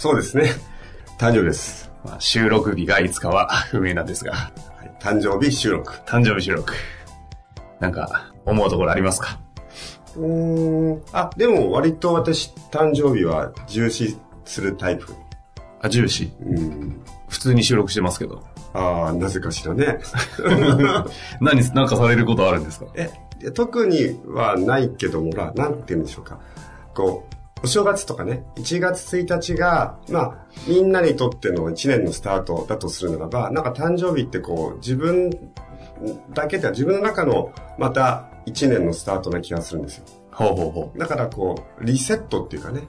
そうですね。誕生日です。まあ、収録日がいつかは 不明なんですが、はい、誕生日収録。誕生日収録。なんか、思うところありますか？うーん。あ、でも割と私、誕生日は重視するタイプ。あ、重視？うん。普通に収録してますけど。ああ、なぜかしらね。何、なんかされることあるんですか？え、特にはないけども、なんて言うんでしょうか。こう、お正月とかね、1月1日が、まあ、みんなにとっての1年のスタートだとするならば、なんか誕生日ってこう、自分だけでは自分の中のまた1年のスタートな気がするんですよ。ほうほうほう。だからこう、リセットっていうかね。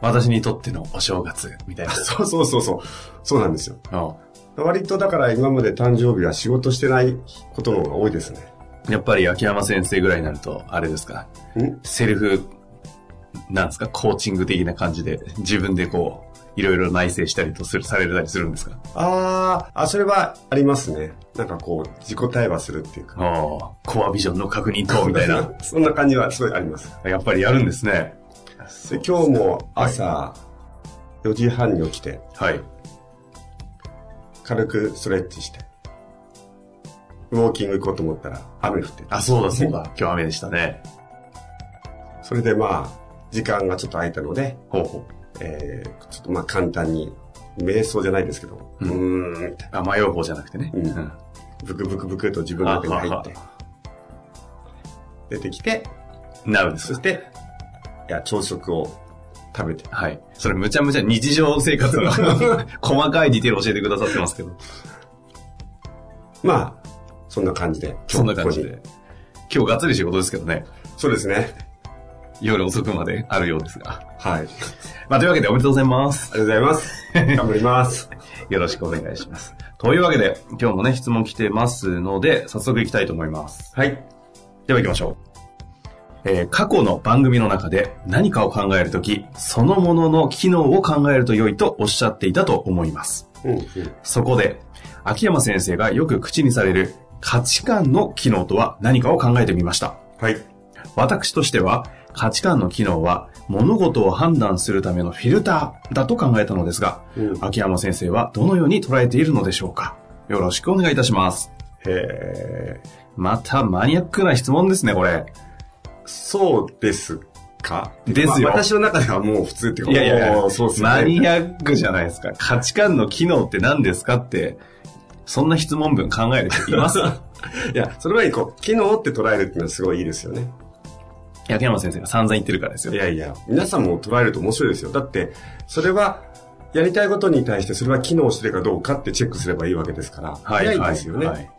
私にとってのお正月、みたいな。そうそうそうそう。そうなんですよ。あ割とだから今まで誕生日は仕事してないことの方が多いですね。やっぱり秋山先生ぐらいになると、あれですか？ん？セルフ、なんですか？コーチング的な感じで、自分でこう、いろいろ内省したりとする、されたりするんですか？あーあ、それはありますね。なんかこう、自己対話するっていうか。ああ、コアビジョンの確認と、みたいな。そんな感じはすごいあります。やっぱりやるんですね。で今日も朝4時半に起きて、はい。軽くストレッチして、ウォーキング行こうと思ったら雨降ってたあ、そうだそうだ。今日雨でしたね。それでまあ、時間がちょっと空いたので、ほうほう。えー、ちょっとまあ簡単に、瞑想じゃないですけど、ううんーんあ、迷う方じゃなくてね。うんブクブクブクと自分の中に入って、出てきて、なるんですそ。して、いや、朝食を食べて、はい。それむちゃむちゃ日常生活の 細かいディテール教えてくださってますけど。まあ、そんな感じで、そんな感じで。今日がっつり仕事ですけどね。そうですね。夜遅くまであるようですが。はい。あ りまあ、というわけでおめでとうございます。がとうございます。頑張ります。よろしくお願いします。というわけで、今日もね、質問来てますので、早速行きたいと思います。はい。では行きましょう。えー過去の番組の中で何かを考えるとき、そのものの機能を考えると良いとおっしゃっていたと思います。うん、うん。そこで、秋山先生がよく口にされる価値観の機能とは何かを考えてみました。はい。私としては、価値観の機能は物事を判断するためのフィルターだと考えたのですが、うん秋山先生はどのように捉えているのでしょうか？よろしくお願いいたします。へーまたマニアックな質問ですね、これ。そうですか？ですよまあ私の中ではもう普通っていうか、いやいやいやそうですね。マニアックじゃないですか。価値観の機能って何ですかって、そんな質問文考える人います？いや、それはいい、こう、機能って捉えるっていうのはすごいいいですよね。秋山先生が散々言ってるからですよ。いやいや、皆さんも捉えると面白いですよ。だって、それは、やりたいことに対してそれは機能してるかどうかってチェックすればいいわけですから、早いですよね。はい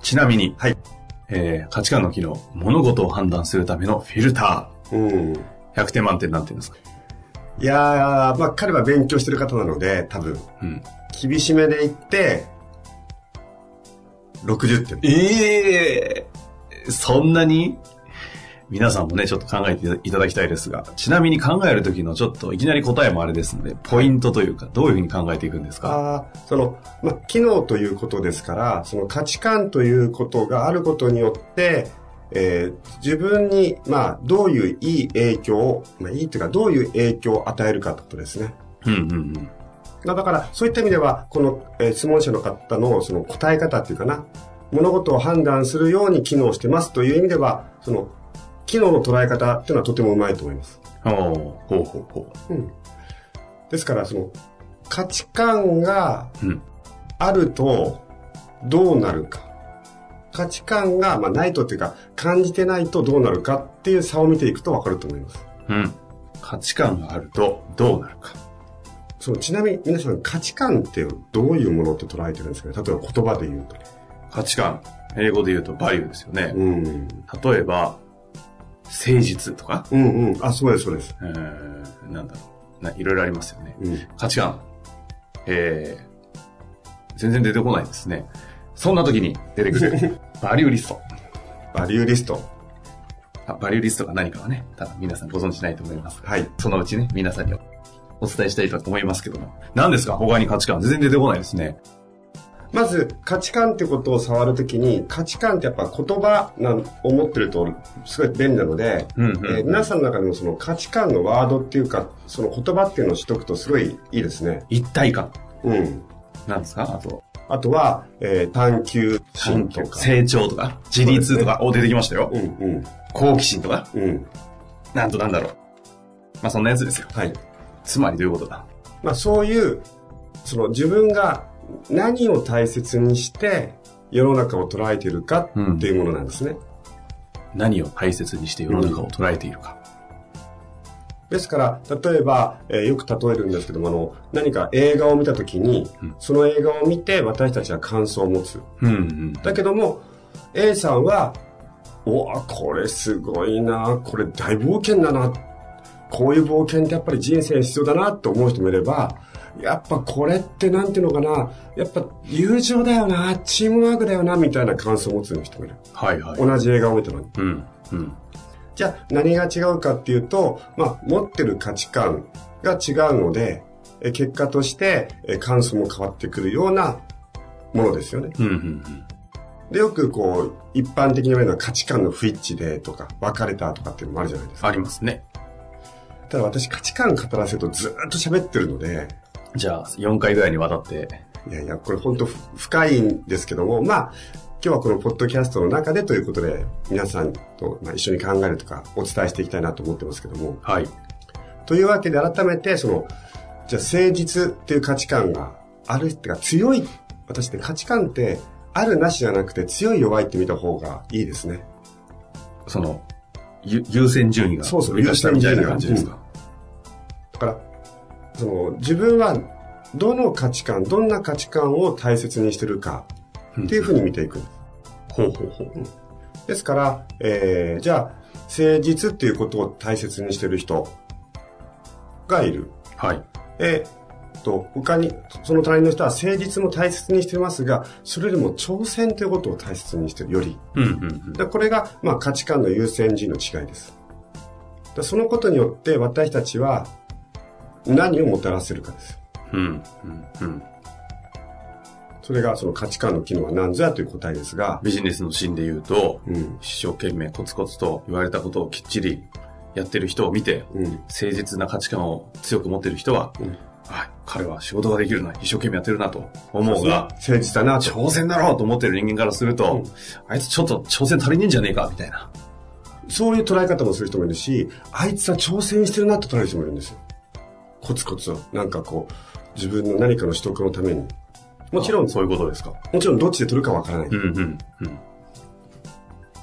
ちなみに、はい。えー価値観の機能、物事を判断するためのフィルタうん。ー。100点満点なんて言うんですか？いやー、まあ彼は勉強してる方なので、多分、うん。厳しめで言って、60点。ええそんなに？皆さんもね、ちょっと考えていただきたいですが、ちなみに考えるときのちょっといきなり答えもあれですので、ポイントというか、どういうふうに考えていくんですか？あーその、まあ、機能ということですから、その価値観ということがあることによって、えー自分に、まあ、どういういい影響を、まあ、いいというか、どういう影響を与えるかということですね。うんうんうん。まあだから、そういった意味では、この、えー質問者の方のその答え方っていうかな、物事を判断するように機能してますという意味では、その、機能の捉え方っていうのはとてもうまいと思います。おーほうほうほうん。ですから、その、価値観が。あるとどうなるか。価値観が、まあ、ないとっていうか、感じてないとどうなるかっていう差を見ていくとわかると思います。うん。価値観があるとどうなるか。そう、ちなみに皆さん価値観ってどういうものって捉えてるんですかね例えば言葉で言うとね。価値観。英語で言うとバリューですよね。うん。例えば、誠実とか、うんうん。あ、そうです、そうです。えー、なんだろう。ないろいろありますよね。うん。価値観。えー、全然出てこないですね。そんな時に出てくる。バリューリスト。バリューリスト。あバリューリストが何かはね、多分皆さんご存知ないと思います。はい。そのうちね、皆さんにお伝えしたいと思いますけども。何ですか？他に価値観。全然出てこないですね。まず、価値観ってことを触るときに、価値観ってやっぱ言葉なんを持ってるとすごい便利なので、うんうんうんえー皆さんの中でもその価値観のワードっていうか、その言葉っていうのを知っておくとすごいいいですね。一体感。うん。なんですか？あと、あとは、えー探求心とか。成長とか、自立とか、お、出てきましたよう。んうん。好奇心とか、うん。なんとなんだろう。まあそんなやつですよ。はい。つまりどういうことだ？まあそういう、その自分が何を大切にして世の中を捉えているかっていうものなんですね。何を大切にして世の中を捉えているか。ですから、例えば、えーよく例えるんですけども、あの、何か映画を見たときに、うんその映画を見て私たちは感想を持つ。うんうん。だけども、A さんは、おわ、これすごいな、これ大冒険だな、こういう冒険ってやっぱり人生に必要だなと思う人もいれば、やっぱこれってなんていうのかな、やっぱ友情だよな、チームワークだよな、みたいな感想を持つ人もいる。はいはい。同じ映画を見たのに。うん。うん。じゃあ何が違うかっていうと、まあ、持ってる価値観が違うので、え結果としてえ感想も変わってくるようなものですよね。うんうんうん。で、よくこう、一般的に言われるのは価値観の不一致でとか、別れたとかっていうのもあるじゃないですか。ありますね。ただ私価値観語らせるとずーっと喋ってるので、じゃあ、4回ぐらいにわたって、いやいや、これ本当ふ深いんですけども、まあ、今日はこのポッドキャストの中でということで、皆さんとまあ一緒に考えるとか、お伝えしていきたいなと思ってますけども、はい。というわけで改めて、その、じゃあ誠実っていう価値観があるってか強い、私って価値観ってあるなしじゃなくて強い弱いって見た方がいいですね。その、ゆ優先順位がそうそう上か下みたいな感じですか？だから、その、自分はどの価値観、どんな価値観を大切にしてるかっていうふうに見ていく。ほうほうほう。ですから、えー、じゃあ、誠実っていうことを大切にしてる人がいる。はい。えー、と、他に、その隣の人は誠実も大切にしてますが、それよりも挑戦ということを大切にしてるより。うんうんうん。でこれが、まあ、価値観の優先順位の違いです。でそのことによって私たちは何をもたらせるかです。うんうんうん。それがその価値観の機能は何ぞやという答えですが、ビジネスのシーンで言うと、うん、一生懸命コツコツと言われたことをきっちりやってる人を見て、うん、誠実な価値観を強く持ってる人は、うんはい、彼は仕事ができるな、一生懸命やってるなと思うが、誠実だなと。挑戦だろうと思ってる人間からすると、うんあいつちょっと挑戦足りねえんじゃねえか、みたいな。そういう捉え方もする人もいるし、あいつは挑戦してるなと捉える人もいるんですよ。コツコツ、なんかこう、自分の何かの取得のために。もちろん、あそういうことですか？もちろんどっちで取るかわからない。うんうんうん。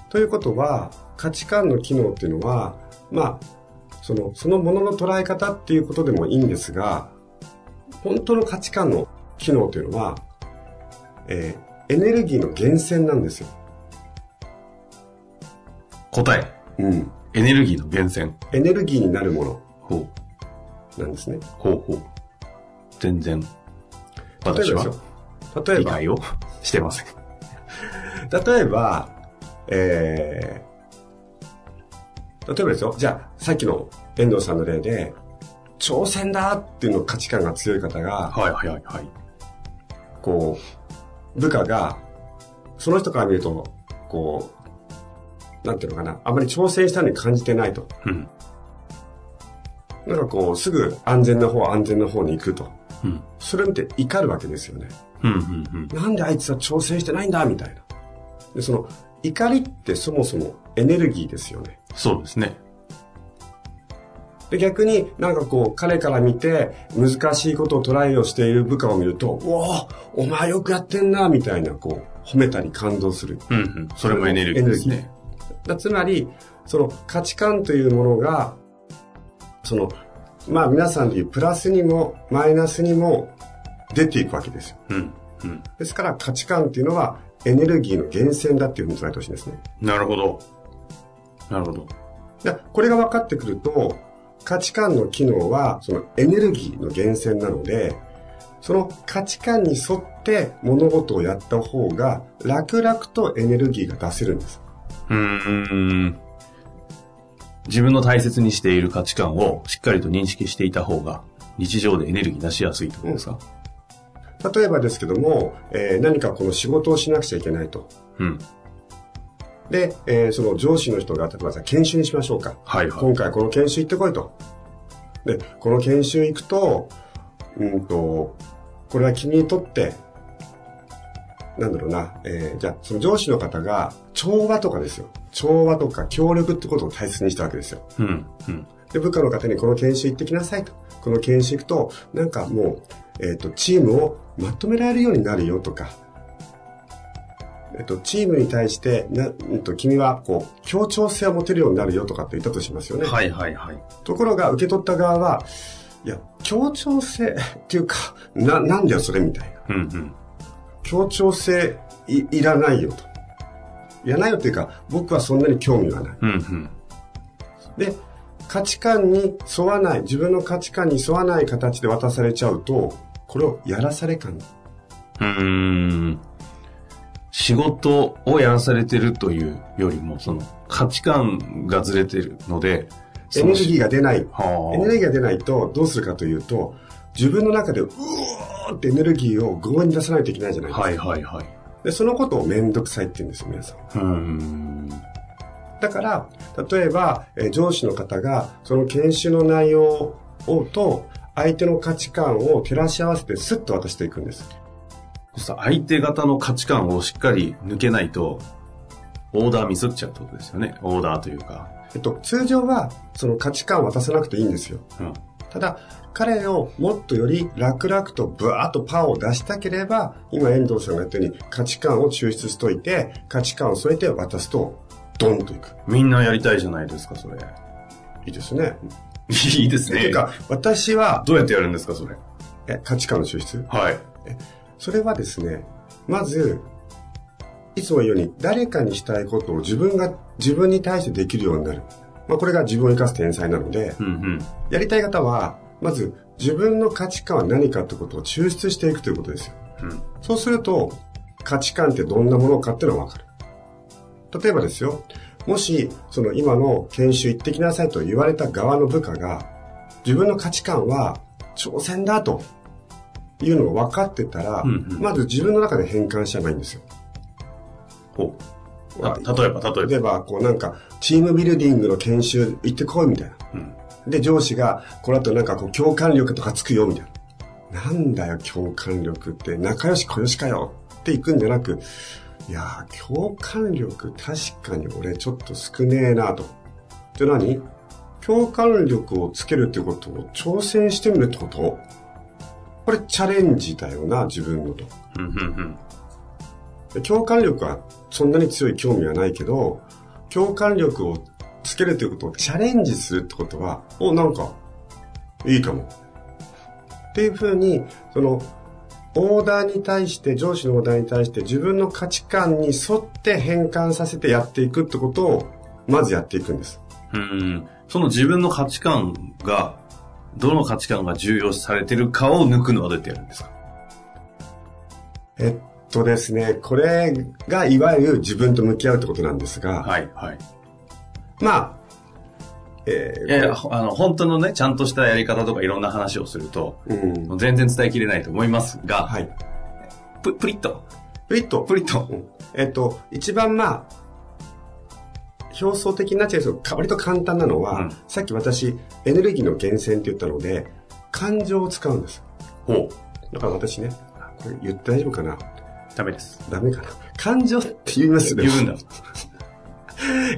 ということは、価値観の機能っていうのは、まあ、その、そのものの捉え方っていうことでもいいんですが、本当の価値観の機能というのは、えーエネルギーの源泉なんですよ。答え、うん。エネルギーの源泉。エネルギーになるものほう、なんですね。ほうほう。全然、例え私はばですよ。例えば、理解をしてません。例えば、えー、例えばですよ。じゃあ、さっきの遠藤さんの例で、挑戦だっていうの価値観が強い方が、はいはいはいはい。こう、部下が、その人から見ると、こう、なんていうのかな、あまり挑戦したのに感じてないと。うん。なんかこう、すぐ安全な方、安全な方に行くと。うん。それを見て怒るわけですよね。うんうんうん。なんであいつは挑戦してないんだみたいな。で、その、怒りってそもそもエネルギーですよね。そうですね。で、逆になんかこう、彼から見て、難しいことをトライをしている部下を見ると、おおお前よくやってんな、みたいな、こう、褒めたり感動する。うんうん。それもエネルギーですね。だつまり、その価値観というものが、その、まあ皆さんでいうプラスにもマイナスにも出ていくわけですよ。うん。うん。ですから価値観っていうのはエネルギーの源泉だっていうふうに捉えてほしいんですね。なるほど。なるほど。でこれが分かってくると、価値観の機能はそのエネルギーの源泉なので、その価値観に沿って物事をやった方が楽々とエネルギーが出せるんです。うーん。自分の大切にしている価値観をしっかりと認識していた方が、日常でエネルギー出しやすいってことですか、例えばですけども、えー何かこの仕事をしなくちゃいけないと。うん。で、えーその上司の人が、例えばさ、研修にしましょうか。はいはい。今回この研修行ってこいと。で、この研修行くと、うんと、これは君にとって、なんだろうな、えーじゃあ、その上司の方が、調和とかですよ。調和とか協力ってことを大切にしたわけですよ。うん。うん。で、部下の方にこの研修行ってきなさいと。この研修行くと、なんかもう、えっ、と、チームをまとめられるようになるよとか、えっ、と、チームに対して、な、うんと、君は、こう、協調性を持てるようになるよとかって言ったとしますよね。はいはいはい。ところが、受け取った側は、いや、協調性 っていうか、な、なんだよ、それみたいな。うんうん。協調性い、いらないよと。いらないよっていうか、僕はそんなに興味がない。うんうん。で、価値観に沿わない、自分の価値観に沿わない形で渡されちゃうと、これをやらされ感。うーん。仕事をやらされてるというよりも、その価値観がずれてるので、エネルギーが出ない。はあエネルギーが出ないとどうするかというと、自分の中でうおーってエネルギーを強引に出さないといけないじゃないですか。はいはいはい。で、そのことをめんどくさいって言うんですよ、皆さん。うーん。だから、例えば、えー上司の方が、その研修の内容をと、相手の価値観を照らし合わせてスッと渡していくんです。さ相手方の価値観をしっかり抜けないと、オーダーミスっちゃうってことですよね。オーダーというか。えっと、通常は、その価値観を渡さなくていいんですよ。うん。ただ、彼をもっとより楽々とブワーッとパワーを出したければ、今遠藤さんが言ったように価値観を抽出しといて、価値観を添えて渡すと、ドンといく。みんなやりたいじゃないですか、それ。いいですね。いいですねという。か、私は、どうやってやるんですか、それ？え価値観の抽出？はい。それはですね、まず、いつも言うように、誰かにしたいことを自分が、自分に対してできるようになる。まあ、これが自分を生かす天才なので、うんうん。やりたい方は、まず、自分の価値観は何かってことを抽出していくということですよ。うん。そうすると、価値観ってどんなものかっていうのがわかる。例えばですよ、もし、その今の研修行ってきなさいと言われた側の部下が、自分の価値観は挑戦だというのが分かってたら、うんうんまず自分の中で変換しちゃえばいいんですよ。ほう。た例えば、例えば。例えば、こうなんか、チームビルディングの研修行ってこいみたいな。うん。で、上司が、この後なんかこう、共感力とかつくよ、みたいな。なんだよ、共感力って。仲良し小良しかよって行くんじゃなく、いやー、共感力確かに俺ちょっと少ねえなと。で何？共感力をつけるってことを挑戦してみるってこと？これチャレンジだよな、自分のと。共感力はそんなに強い興味はないけど、共感力をつけるということをチャレンジするってことは、お、なんか、いいかも。っていうふうに、その、オーダーに対して、上司のオーダーに対して自分の価値観に沿って変換させてやっていくってことを、まずやっていくんです。うん。うん。その自分の価値観が、どの価値観が重要視されてるかを抜くのはどうやってやるんですか？えっとですね、これがいわゆる自分と向き合うってことなんですが、はい、はい。まあ、えーいやいや、ほあの、本当のね、ちゃんとしたやり方とかいろんな話をすると、うん、全然伝えきれないと思いますが、はい。ププリッと、プリッと、プリッと。うんえっと、一番まあ、表層的になっちゃうけど、か割と簡単なのは、うんさっき私、エネルギーの源泉って言ったので、感情を使うんです。ほう。だから私ね、あこれ言って大丈夫かなダメです。ダメかな感情って言いますね。言うんだ。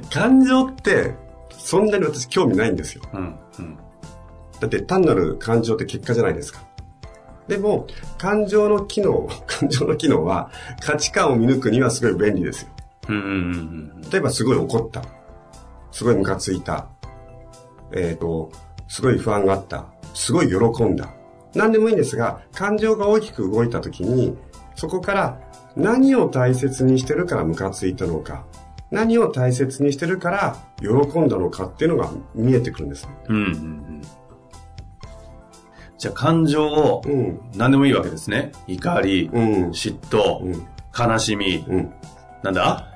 感情って、そんなに私興味ないんですよ。うん、うん。だって単なる感情って結果じゃないですか。でも、感情の機能、感情の機能は価値観を見抜くにはすごい便利ですよ。うんうんうん例えばすごい怒った。すごいムカついた。えっ、と、すごい不安があった。すごい喜んだ。何でもいいんですが、感情が大きく動いた時に、そこから何を大切にしてるからムカついたのか、何を大切にしてるから喜んだのかっていうのが見えてくるんですね。うんうんうんじゃあ感情をうん。何でもいいわけですね。怒り、うん。嫉妬、うん。悲しみ、うん。なんだ？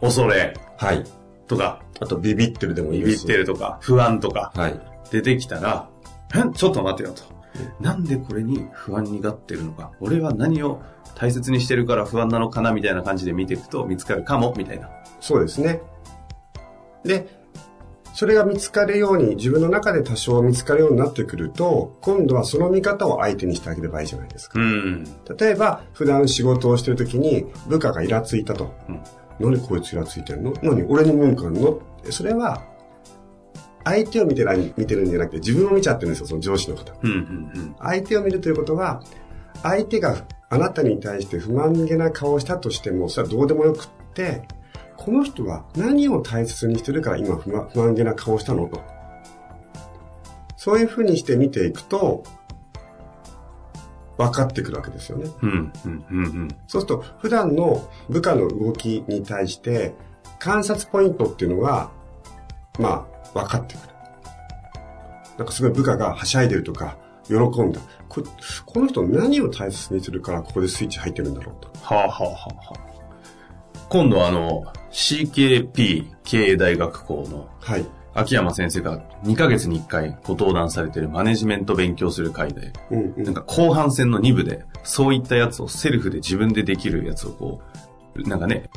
恐れはい。とか、あと、ビビってるでもいいですビビってるとか、不安とかはい。出てきたら、んちょっと待ってよと。なんでこれに不安になってるのか。俺は何を大切にしてるから不安なのかなみたいな感じで見ていくと見つかるかも、みたいな。そうですね。で、それが見つかるように、自分の中で多少見つかるようになってくると、今度はその見方を相手にしてあげればいいじゃないですか。うん。例えば、普段仕事をしてる時に、部下がイラついたと。うん何こいつイラついてんの？何？俺に文句あんの？それは、相手を見てない、見てるんじゃなくて、自分を見ちゃってるんですよ、その上司の方。うん、うん、相手を見るということは、相手があなたに対して不満げな顔をしたとしても、それはどうでもよくって、この人は何を大切にしてるから今不満不満げな顔をしたの？と。そういうふうにして見ていくと、分かってくるわけですよね。うん。うん、うん、うん。そうすると、普段の部下の動きに対して、観察ポイントっていうのが、まあ、分かってくる。なんかすごい部下がはしゃいでるとか、喜んだ。ここの人何を大切にするからここでスイッチ入ってるんだろうと。はあ、はあ、はあ、はあ。今度はあの、CKP 経営大学校のはい。秋山先生が2ヶ月に1回ご登壇されているマネジメント勉強する会で、うんうん。なんか後半戦の2部で、そういったやつをセルフで自分でできるやつをこう、なんかね、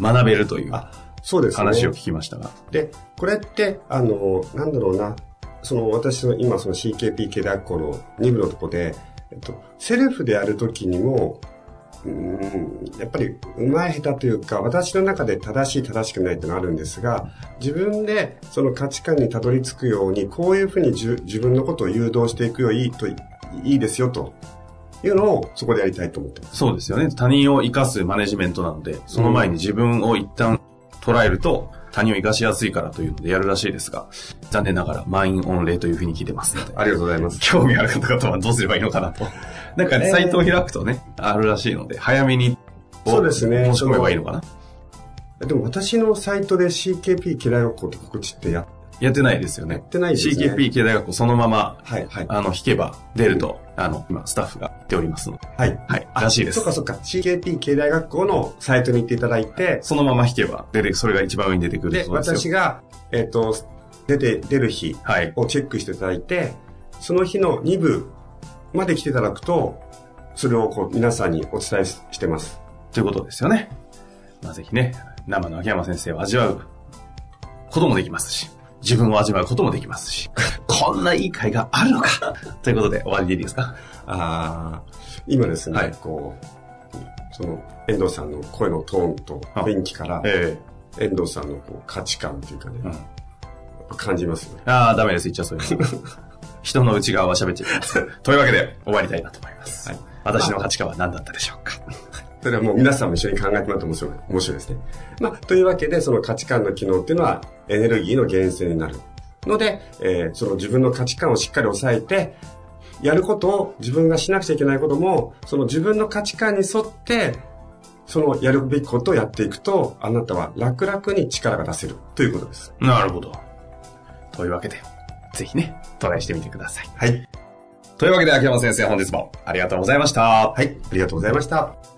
学べるというあ、そうですね。話を聞きましたが。で、これって、あの、なんだろうな、その私の今その CKP 経学校の2部のとこで、えっと、セルフでやるときにも、うーんやっぱり上手い下手というか、私の中で正しい正しくないってのがあるんですが、自分でその価値観にたどり着くように、こういうふうにじゅ自分のことを誘導していくよいいといいですよというのをそこでやりたいと思ってます。そうですよね。他人を生かすマネジメントなので、その前に自分を一旦捉えると、他人を生かしやすいからというのでやるらしいですが、残念ながら満員御礼というふうに聞いてますので、ありがとうございます。興味ある方々はどうすればいいのかなと。なんか、えーサイトを開くとね、あるらしいので、早めに、そうですね申し込めばいいのかなでも私のサイトで CKP 経済学校って告知ってややってないですよやね。ってないですね。CKP 経済学校そのまま、はい、はい。あの、引けば出ると、あの、今、スタッフが言っておりますので、はい。はい、あらしいですそっ。かそっか。CKP 経済学校のサイトに行っていただいて、そのまま引けば出て、それが一番上に出てくるで、そうですよ。私が、えっ、と、出て、出る日はい。をチェックしていただいて、その日の2部まで来ていただくと、それをこう皆さんにお伝えししてます。ということですよね。まあ、ぜひね、生の秋山先生を味わうこともできますし、自分を味わうこともできますし、こんないい会があるのか？ということで終わりでいいですか？ああ、今ですね、はいこう、その、遠藤さんの声のトーンと雰囲気から、え遠藤さんのこう価値観っていうかね、えうん。感じますよね。ああ、ダメです。言っちゃそういうの。人の内側は喋っちゃいます。というわけで終わりたいなと思います。はい私の価値観は何だったでしょうか？それはもう皆さんも一緒に考えてもらうと面白い、面白いですね。まあ、というわけで、その価値観の機能っていうのはエネルギーの源泉になる。ので、えーその自分の価値観をしっかり抑えて、やることを自分がしなくちゃいけないことも、その自分の価値観に沿って、そのやるべきことをやっていくと、あなたは楽々に力が出せるということです。なるほど。というわけで、ぜひね、トライしてみてください。はい。というわけで、秋山先生、本日もありがとうございました。はい。ありがとうございました。